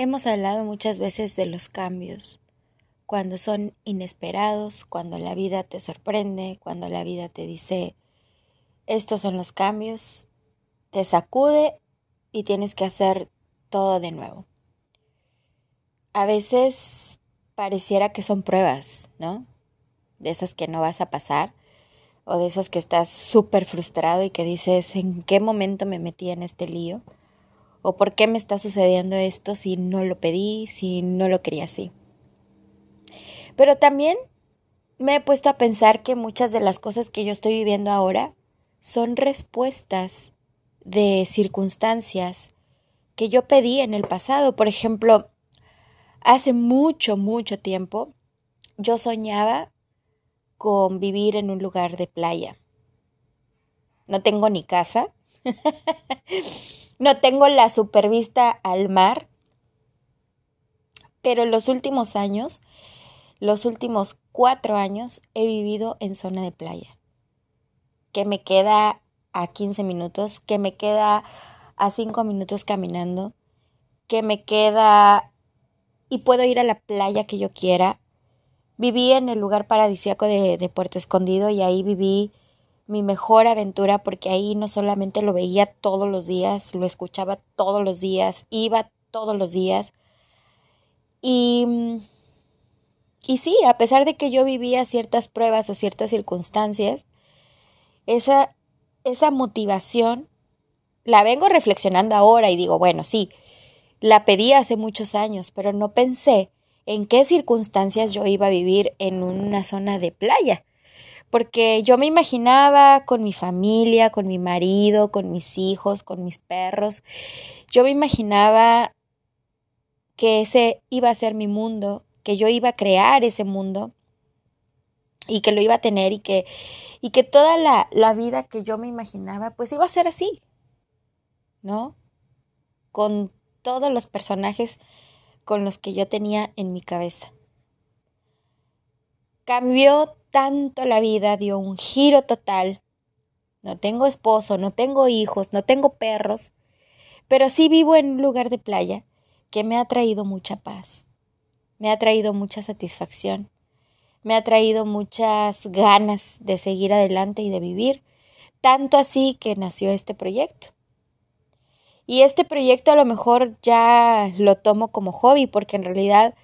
Hemos hablado muchas veces de los cambios, cuando son inesperados, cuando la vida te sorprende, cuando la vida te dice, estos son los cambios, te sacude y tienes que hacer todo de nuevo. A veces pareciera que son pruebas, ¿no? De esas que no vas a pasar o de esas que estás súper frustrado y que dices, ¿en qué momento me metí en este lío? O por qué me está sucediendo esto si no lo pedí, si no lo quería así. Pero también me he puesto a pensar que muchas de las cosas que yo estoy viviendo ahora son respuestas de circunstancias que yo pedí en el pasado. Por ejemplo, hace mucho, mucho tiempo yo soñaba con vivir en un lugar de playa. No tengo ni casa. No tengo la supervista al mar, pero los últimos años, los últimos cuatro años, he vivido en zona de playa, que me queda a 15 minutos, que me queda a 5 minutos caminando, que me queda y puedo ir a la playa que yo quiera. Viví en el lugar paradisíaco de Puerto Escondido y ahí viví mi mejor aventura porque ahí no solamente lo veía todos los días, lo escuchaba todos los días, iba todos los días. Y, y sí, a pesar de que yo vivía ciertas pruebas o ciertas circunstancias, esa, esa motivación la vengo reflexionando ahora y digo, bueno, sí, la pedí hace muchos años, pero no pensé en qué circunstancias yo iba a vivir en una zona de playa porque yo me imaginaba con mi familia, con mi marido, con mis hijos, con mis perros, yo me imaginaba que ese iba a ser mi mundo, que yo iba a crear ese mundo y que lo iba a tener y que, y que toda la, la vida que yo me imaginaba pues iba a ser así, ¿no? Con todos los personajes con los que yo tenía en mi cabeza. Cambió tanto la vida, dio un giro total. No tengo esposo, no tengo hijos, no tengo perros, pero sí vivo en un lugar de playa que me ha traído mucha paz, me ha traído mucha satisfacción, me ha traído muchas ganas de seguir adelante y de vivir, tanto así que nació este proyecto. Y este proyecto a lo mejor ya lo tomo como hobby porque en realidad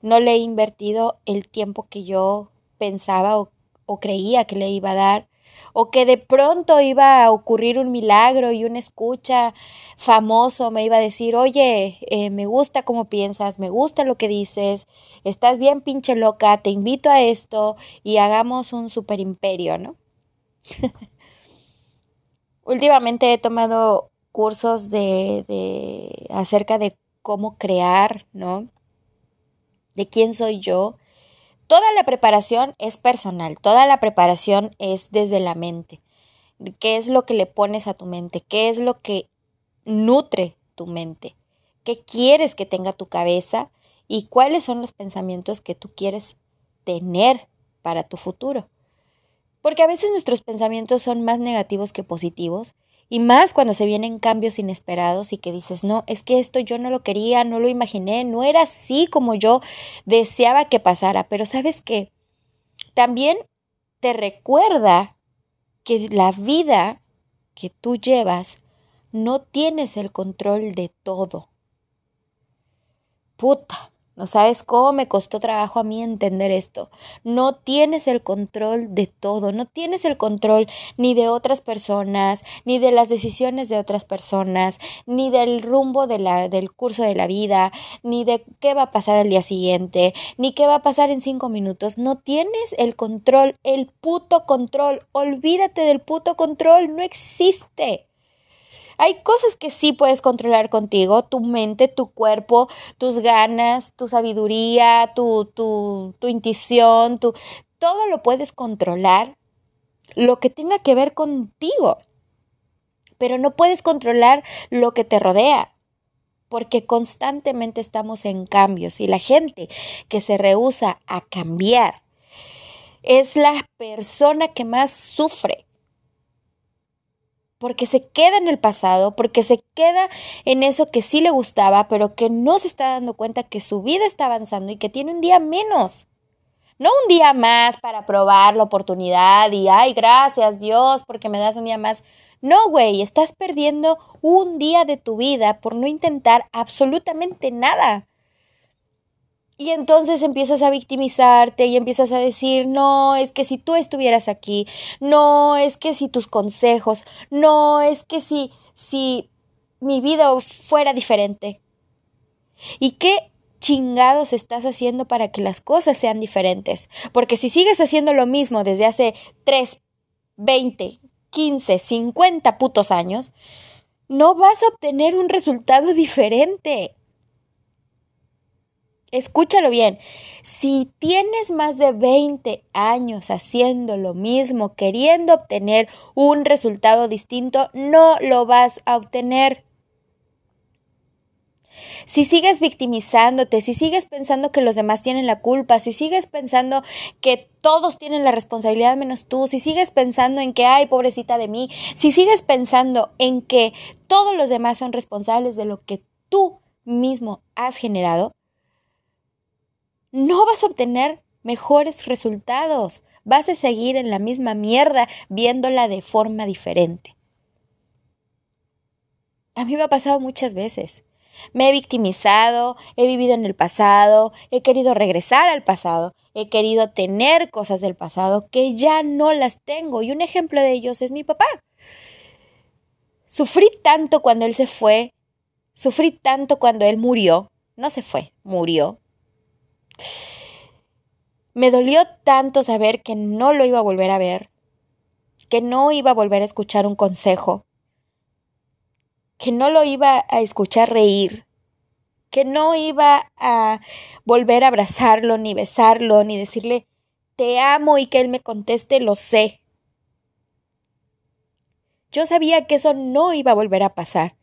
no le he invertido el tiempo que yo pensaba o, creía que le iba a dar, o que de pronto iba a ocurrir un milagro y una escucha famoso me iba a decir, oye, eh, me gusta cómo piensas, me gusta lo que dices, estás bien pinche loca, te invito a esto y hagamos un super imperio, ¿no? Últimamente he tomado cursos de, de acerca de cómo crear, ¿no? De quién soy yo, Toda la preparación es personal, toda la preparación es desde la mente. ¿Qué es lo que le pones a tu mente? ¿Qué es lo que nutre tu mente? ¿Qué quieres que tenga tu cabeza? ¿Y cuáles son los pensamientos que tú quieres tener para tu futuro? Porque a veces nuestros pensamientos son más negativos que positivos y más cuando se vienen cambios inesperados y que dices, no, es que esto yo no lo quería, no lo imaginé, no era así como yo deseaba que pasara. Pero sabes qué, también te recuerda que la vida que tú llevas no tienes el control de todo. Puta, no sabes cómo me costó trabajo a mí entender esto. No tienes el control de todo, no tienes el control ni de otras personas, ni de las decisiones de otras personas, ni del rumbo del curso de la vida, ni de qué va a pasar al día siguiente, ni qué va a pasar en cinco minutos. No tienes el control, el puto control. Olvídate del puto control, no existe. Hay cosas que sí puedes controlar contigo, tu mente, tu cuerpo, tus ganas, tu sabiduría, tu, tu, tu intuición, tu, todo lo puedes controlar, lo que tenga que ver contigo. Pero no puedes controlar lo que te rodea, porque constantemente estamos en cambios y la gente que se rehúsa a cambiar es la persona que más sufre porque se queda en el pasado, porque se queda en eso que sí le gustaba, pero que no se está dando cuenta que su vida está avanzando y que tiene un día menos. No un día más para probar la oportunidad y, ay, gracias Dios porque me das un día más. No, güey, estás perdiendo un día de tu vida por no intentar absolutamente nada. Y entonces empiezas a victimizarte y empiezas a decir, no, es que si tú estuvieras aquí, no, es que si tus consejos, no, es que si, si mi vida fuera diferente. ¿Y qué chingados estás haciendo para que las cosas sean diferentes? Porque si sigues haciendo lo mismo desde hace 3, 20, 15, 50 putos años, no vas a obtener un resultado diferente. Escúchalo bien. Si tienes más de 20 años haciendo lo mismo, queriendo obtener un resultado distinto, no lo vas a obtener. Si sigues victimizándote, si sigues pensando que los demás tienen la culpa, si sigues pensando que todos tienen la responsabilidad menos tú, si sigues pensando en que, ay, pobrecita de mí, si sigues pensando en que todos los demás son responsables de lo que tú mismo has generado, no vas a obtener mejores resultados. Vas a seguir en la misma mierda viéndola de forma diferente. A mí me ha pasado muchas veces. Me he victimizado, he vivido en el pasado, he querido regresar al pasado, he querido tener cosas del pasado que ya no las tengo. Y un ejemplo de ellos es mi papá. Sufrí tanto cuando él se fue, sufrí tanto cuando él murió, no se fue, murió, me dolió tanto saber que no lo iba a volver a ver, que no iba a volver a escuchar un consejo, que no lo iba a escuchar reír, que no iba a volver a abrazarlo, ni besarlo, ni decirle te amo y que él me conteste lo sé. Yo sabía que eso no iba a volver a pasar.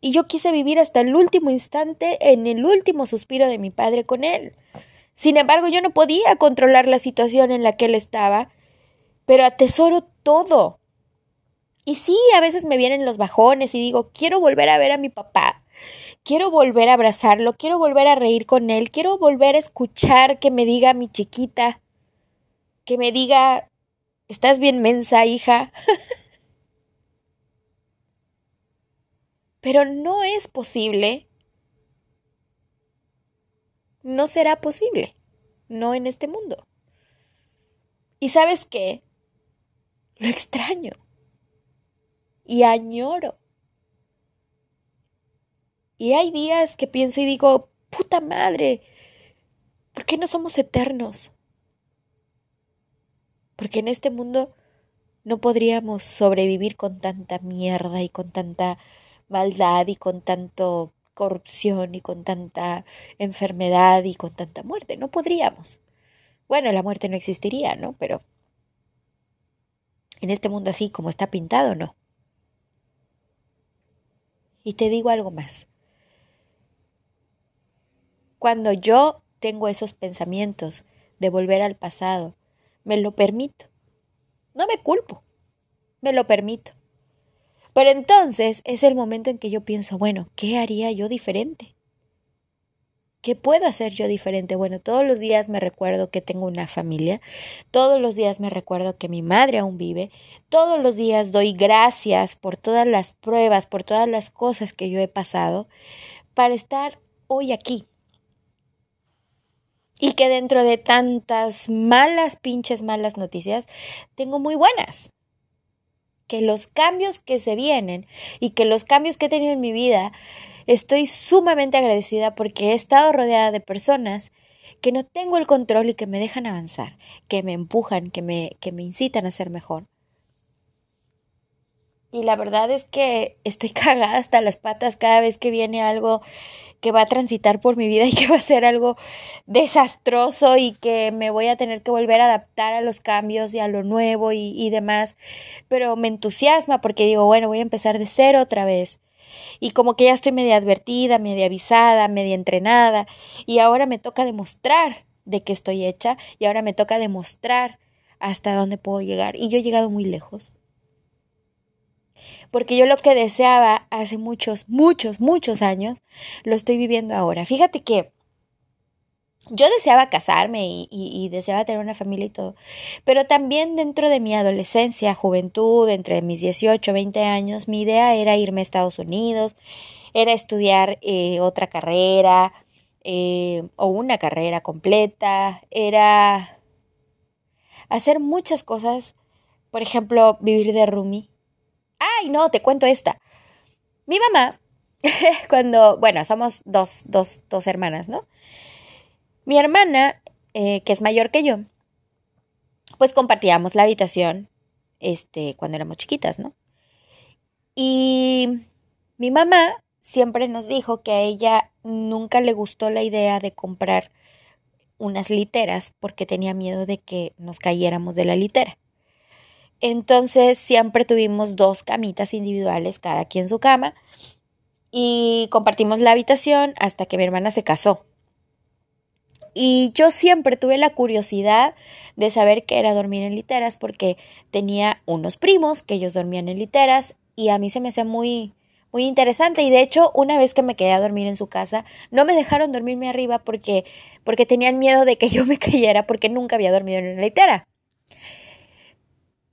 Y yo quise vivir hasta el último instante en el último suspiro de mi padre con él. Sin embargo, yo no podía controlar la situación en la que él estaba, pero atesoro todo. Y sí, a veces me vienen los bajones y digo, quiero volver a ver a mi papá, quiero volver a abrazarlo, quiero volver a reír con él, quiero volver a escuchar que me diga mi chiquita, que me diga, estás bien mensa, hija. Pero no es posible. No será posible. No en este mundo. ¿Y sabes qué? Lo extraño. Y añoro. Y hay días que pienso y digo, puta madre, ¿por qué no somos eternos? Porque en este mundo no podríamos sobrevivir con tanta mierda y con tanta maldad y con tanto corrupción y con tanta enfermedad y con tanta muerte. No podríamos. Bueno, la muerte no existiría, ¿no? Pero en este mundo así como está pintado, no. Y te digo algo más. Cuando yo tengo esos pensamientos de volver al pasado, me lo permito. No me culpo, me lo permito. Pero entonces es el momento en que yo pienso, bueno, ¿qué haría yo diferente? ¿Qué puedo hacer yo diferente? Bueno, todos los días me recuerdo que tengo una familia, todos los días me recuerdo que mi madre aún vive, todos los días doy gracias por todas las pruebas, por todas las cosas que yo he pasado para estar hoy aquí. Y que dentro de tantas malas, pinches malas noticias, tengo muy buenas que los cambios que se vienen y que los cambios que he tenido en mi vida, estoy sumamente agradecida porque he estado rodeada de personas que no tengo el control y que me dejan avanzar, que me empujan, que me, que me incitan a ser mejor. Y la verdad es que estoy cagada hasta las patas cada vez que viene algo que va a transitar por mi vida y que va a ser algo desastroso y que me voy a tener que volver a adaptar a los cambios y a lo nuevo y, demás. Pero me entusiasma porque digo, bueno, voy a empezar de cero otra vez. Y como que ya estoy media advertida, media avisada, media entrenada, y ahora me toca demostrar de qué estoy hecha, y ahora me toca demostrar hasta dónde puedo llegar. Y yo he llegado muy lejos. Porque yo lo que deseaba hace muchos, muchos, muchos años, lo estoy viviendo ahora. Fíjate que yo deseaba casarme y, deseaba tener una familia y todo, pero también dentro de mi adolescencia, juventud, entre mis 18, 20 años, mi idea era irme a Estados Unidos, era estudiar eh, otra carrera eh, o una carrera completa, era hacer muchas cosas, por ejemplo, vivir de roomie. Ay, no, te cuento esta. Mi mamá, cuando, bueno, somos dos, dos, dos hermanas, ¿no? Mi hermana, eh, que es mayor que yo, pues compartíamos la habitación este, cuando éramos chiquitas, ¿no? Y mi mamá siempre nos dijo que a ella nunca le gustó la idea de comprar unas literas porque tenía miedo de que nos cayéramos de la litera. Entonces siempre tuvimos dos camitas individuales, cada quien su cama, y compartimos la habitación hasta que mi hermana se casó. Y yo siempre tuve la curiosidad de saber qué era dormir en literas porque tenía unos primos que ellos dormían en literas y a mí se me hacía muy muy interesante y de hecho una vez que me quedé a dormir en su casa no me dejaron dormirme arriba porque porque tenían miedo de que yo me cayera porque nunca había dormido en una litera.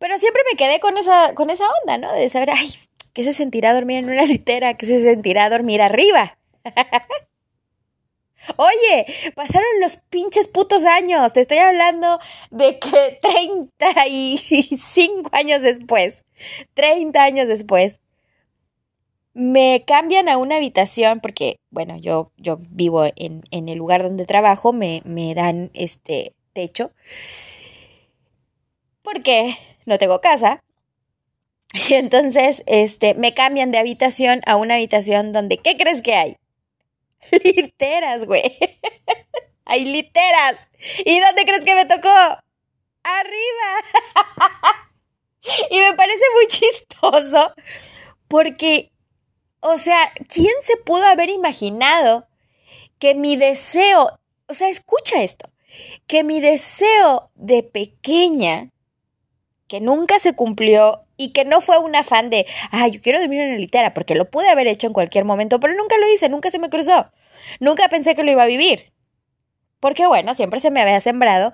Pero siempre me quedé con esa con esa onda, ¿no? De saber, ay, ¿qué se sentirá dormir en una litera? ¿Qué se sentirá dormir arriba? Oye, pasaron los pinches putos años. Te estoy hablando de que 35 años después, 30 años después, me cambian a una habitación porque, bueno, yo, yo vivo en, en el lugar donde trabajo, me, me dan este techo. Porque no tengo casa. Y entonces, este, me cambian de habitación a una habitación donde, ¿qué crees que hay? Literas, güey. Hay literas. ¿Y dónde crees que me tocó? Arriba. y me parece muy chistoso porque, o sea, ¿quién se pudo haber imaginado que mi deseo, o sea, escucha esto, que mi deseo de pequeña, que nunca se cumplió y que no fue un afán de, ah, yo quiero dormir en la litera, porque lo pude haber hecho en cualquier momento, pero nunca lo hice, nunca se me cruzó. Nunca pensé que lo iba a vivir. Porque bueno, siempre se me había sembrado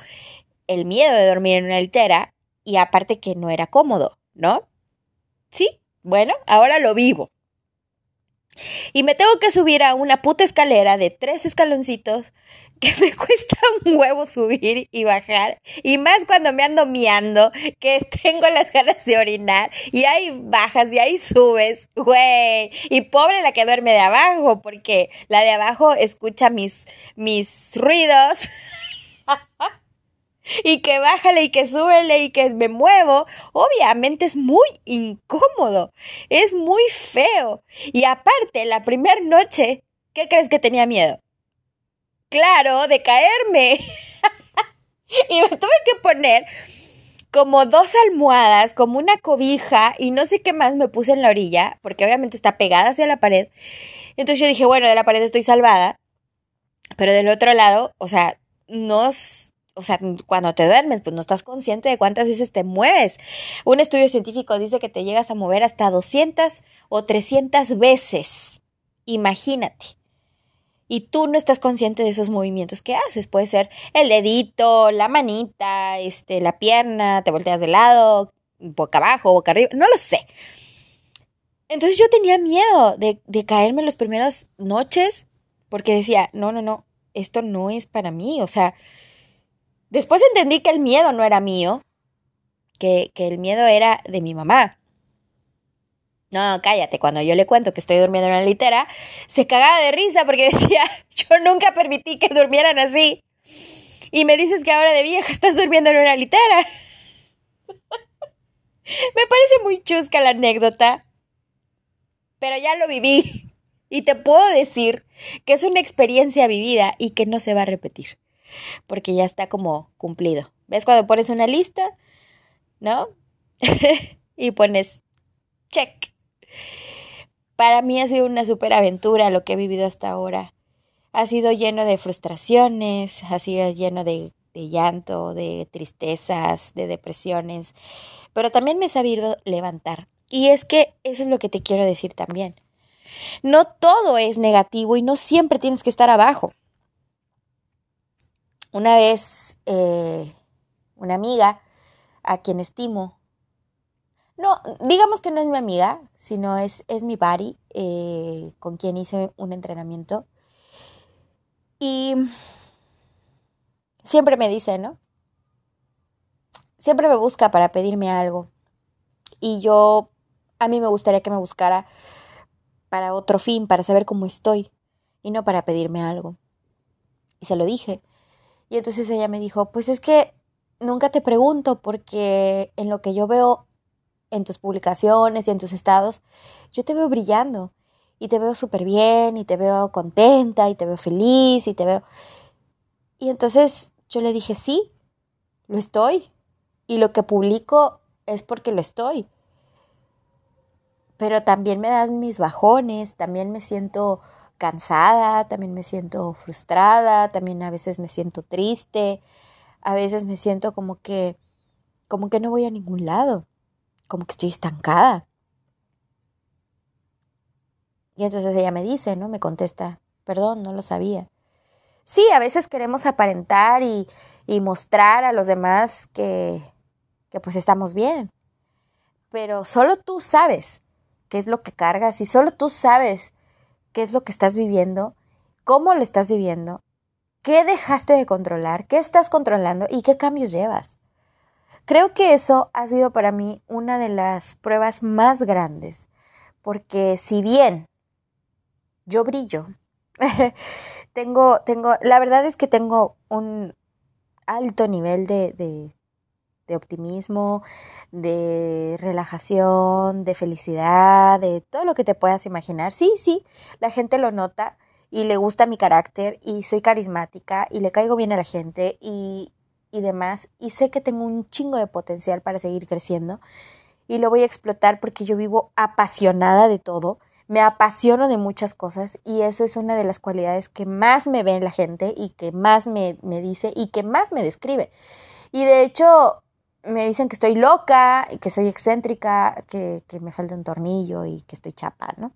el miedo de dormir en una litera y aparte que no era cómodo, ¿no? Sí, bueno, ahora lo vivo. Y me tengo que subir a una puta escalera de tres escaloncitos que me cuesta un huevo subir y bajar. Y más cuando me ando miando, que tengo las ganas de orinar. Y ahí bajas y ahí subes, güey. Y pobre la que duerme de abajo, porque la de abajo escucha mis, mis ruidos. y que bájale y que súbele y que me muevo, obviamente es muy incómodo, es muy feo. Y aparte, la primera noche, ¿qué crees que tenía miedo? Claro, de caerme. y me tuve que poner como dos almohadas, como una cobija y no sé qué más me puse en la orilla, porque obviamente está pegada hacia la pared. Entonces yo dije, bueno, de la pared estoy salvada, pero del otro lado, o sea, no o sea, cuando te duermes, pues no estás consciente de cuántas veces te mueves. Un estudio científico dice que te llegas a mover hasta 200 o 300 veces. Imagínate. Y tú no estás consciente de esos movimientos que haces. Puede ser el dedito, la manita, este, la pierna, te volteas de lado, boca abajo, boca arriba, no lo sé. Entonces yo tenía miedo de, de caerme las primeras noches porque decía, no, no, no, esto no es para mí. O sea, Después entendí que el miedo no era mío, que, que el miedo era de mi mamá. No, cállate, cuando yo le cuento que estoy durmiendo en una litera, se cagaba de risa porque decía, yo nunca permití que durmieran así. Y me dices que ahora de vieja estás durmiendo en una litera. me parece muy chusca la anécdota, pero ya lo viví. Y te puedo decir que es una experiencia vivida y que no se va a repetir porque ya está como cumplido. ¿Ves cuando pones una lista? ¿No? y pones check. Para mí ha sido una super aventura lo que he vivido hasta ahora. Ha sido lleno de frustraciones, ha sido lleno de, de llanto, de tristezas, de depresiones, pero también me he sabido levantar Y es que eso es lo que te quiero decir también. No todo es negativo y no siempre tienes que estar abajo. Una vez, eh, una amiga a quien estimo, no, digamos que no es mi amiga, sino es, es mi buddy, eh, con quien hice un entrenamiento. Y siempre me dice, ¿no? Siempre me busca para pedirme algo. Y yo, a mí me gustaría que me buscara para otro fin, para saber cómo estoy, y no para pedirme algo. Y se lo dije. Y entonces ella me dijo, pues es que nunca te pregunto porque en lo que yo veo en tus publicaciones y en tus estados, yo te veo brillando y te veo súper bien y te veo contenta y te veo feliz y te veo... Y entonces yo le dije, sí, lo estoy. Y lo que publico es porque lo estoy. Pero también me dan mis bajones, también me siento cansada, también me siento frustrada, también a veces me siento triste, a veces me siento como que como que no voy a ningún lado, como que estoy estancada. Y entonces ella me dice, ¿no? Me contesta, perdón, no lo sabía. Sí, a veces queremos aparentar y, y mostrar a los demás que, que pues estamos bien. Pero solo tú sabes qué es lo que cargas y solo tú sabes qué es lo que estás viviendo, cómo lo estás viviendo, qué dejaste de controlar, qué estás controlando y qué cambios llevas. Creo que eso ha sido para mí una de las pruebas más grandes, porque si bien yo brillo, tengo, tengo, la verdad es que tengo un alto nivel de, de, de optimismo, de relajación, de felicidad, de todo lo que te puedas imaginar. Sí, sí, la gente lo nota y le gusta mi carácter y soy carismática y le caigo bien a la gente y, y demás. Y sé que tengo un chingo de potencial para seguir creciendo y lo voy a explotar porque yo vivo apasionada de todo. Me apasiono de muchas cosas y eso es una de las cualidades que más me ve en la gente y que más me, me dice y que más me describe. Y de hecho, me dicen que estoy loca, que soy excéntrica, que, que me falta un tornillo y que estoy chapa, ¿no?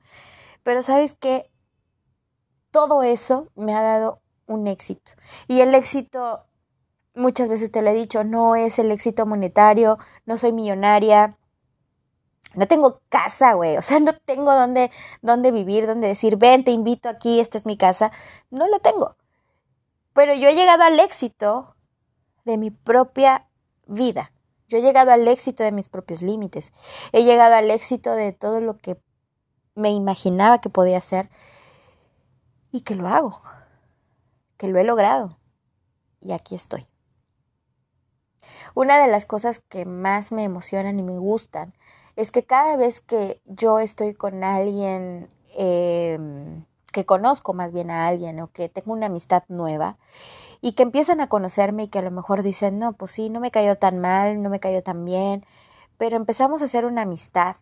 Pero sabes que todo eso me ha dado un éxito. Y el éxito, muchas veces te lo he dicho, no es el éxito monetario, no soy millonaria, no tengo casa, güey, o sea, no tengo dónde, dónde vivir, dónde decir, ven, te invito aquí, esta es mi casa, no lo tengo. Pero yo he llegado al éxito de mi propia vida. Yo he llegado al éxito de mis propios límites. He llegado al éxito de todo lo que me imaginaba que podía hacer y que lo hago, que lo he logrado. Y aquí estoy. Una de las cosas que más me emocionan y me gustan es que cada vez que yo estoy con alguien eh, que conozco más bien a alguien o que tengo una amistad nueva y que empiezan a conocerme y que a lo mejor dicen, no, pues sí, no me cayó tan mal, no me cayó tan bien, pero empezamos a hacer una amistad.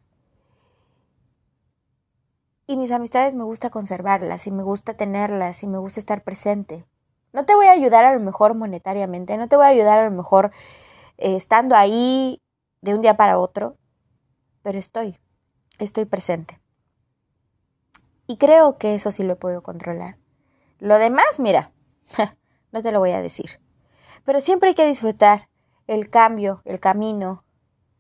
Y mis amistades me gusta conservarlas y me gusta tenerlas y me gusta estar presente. No te voy a ayudar a lo mejor monetariamente, no te voy a ayudar a lo mejor eh, estando ahí de un día para otro, pero estoy, estoy presente. Y creo que eso sí lo he podido controlar. Lo demás, mira, no te lo voy a decir. Pero siempre hay que disfrutar el cambio, el camino,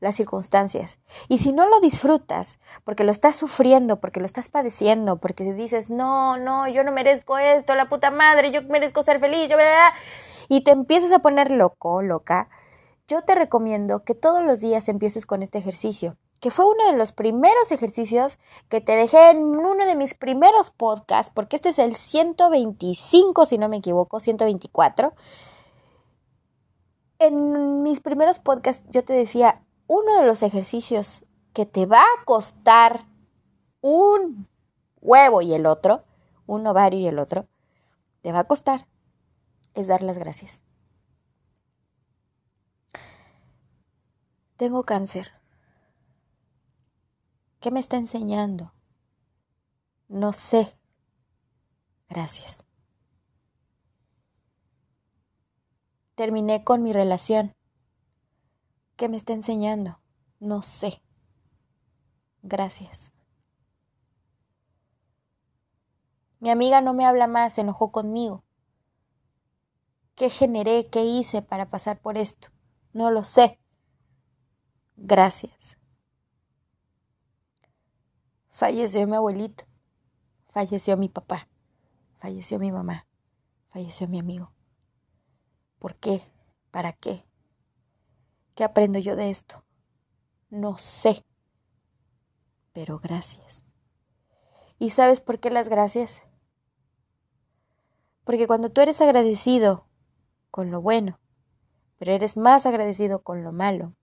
las circunstancias. Y si no lo disfrutas, porque lo estás sufriendo, porque lo estás padeciendo, porque dices, no, no, yo no merezco esto, la puta madre, yo merezco ser feliz, yo, y te empiezas a poner loco, loca, yo te recomiendo que todos los días empieces con este ejercicio que fue uno de los primeros ejercicios que te dejé en uno de mis primeros podcasts, porque este es el 125, si no me equivoco, 124. En mis primeros podcasts yo te decía, uno de los ejercicios que te va a costar un huevo y el otro, un ovario y el otro, te va a costar, es dar las gracias. Tengo cáncer ¿Qué me está enseñando? No sé. Gracias. Terminé con mi relación. ¿Qué me está enseñando? No sé. Gracias. Mi amiga no me habla más, se enojó conmigo. ¿Qué generé? ¿Qué hice para pasar por esto? No lo sé. Gracias. Falleció mi abuelito, falleció mi papá, falleció mi mamá, falleció mi amigo. ¿Por qué? ¿Para qué? ¿Qué aprendo yo de esto? No sé. Pero gracias. ¿Y sabes por qué las gracias? Porque cuando tú eres agradecido con lo bueno, pero eres más agradecido con lo malo,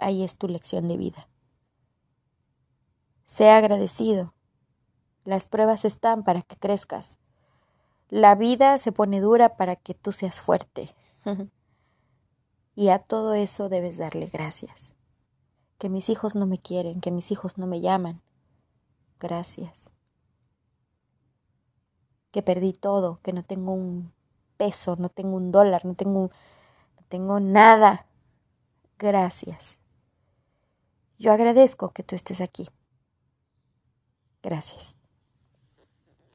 ahí es tu lección de vida. Sea agradecido. Las pruebas están para que crezcas. La vida se pone dura para que tú seas fuerte. y a todo eso debes darle gracias. Que mis hijos no me quieren, que mis hijos no me llaman. Gracias. Que perdí todo, que no tengo un peso, no tengo un dólar, no tengo, no tengo nada. Gracias. Yo agradezco que tú estés aquí. Gracias.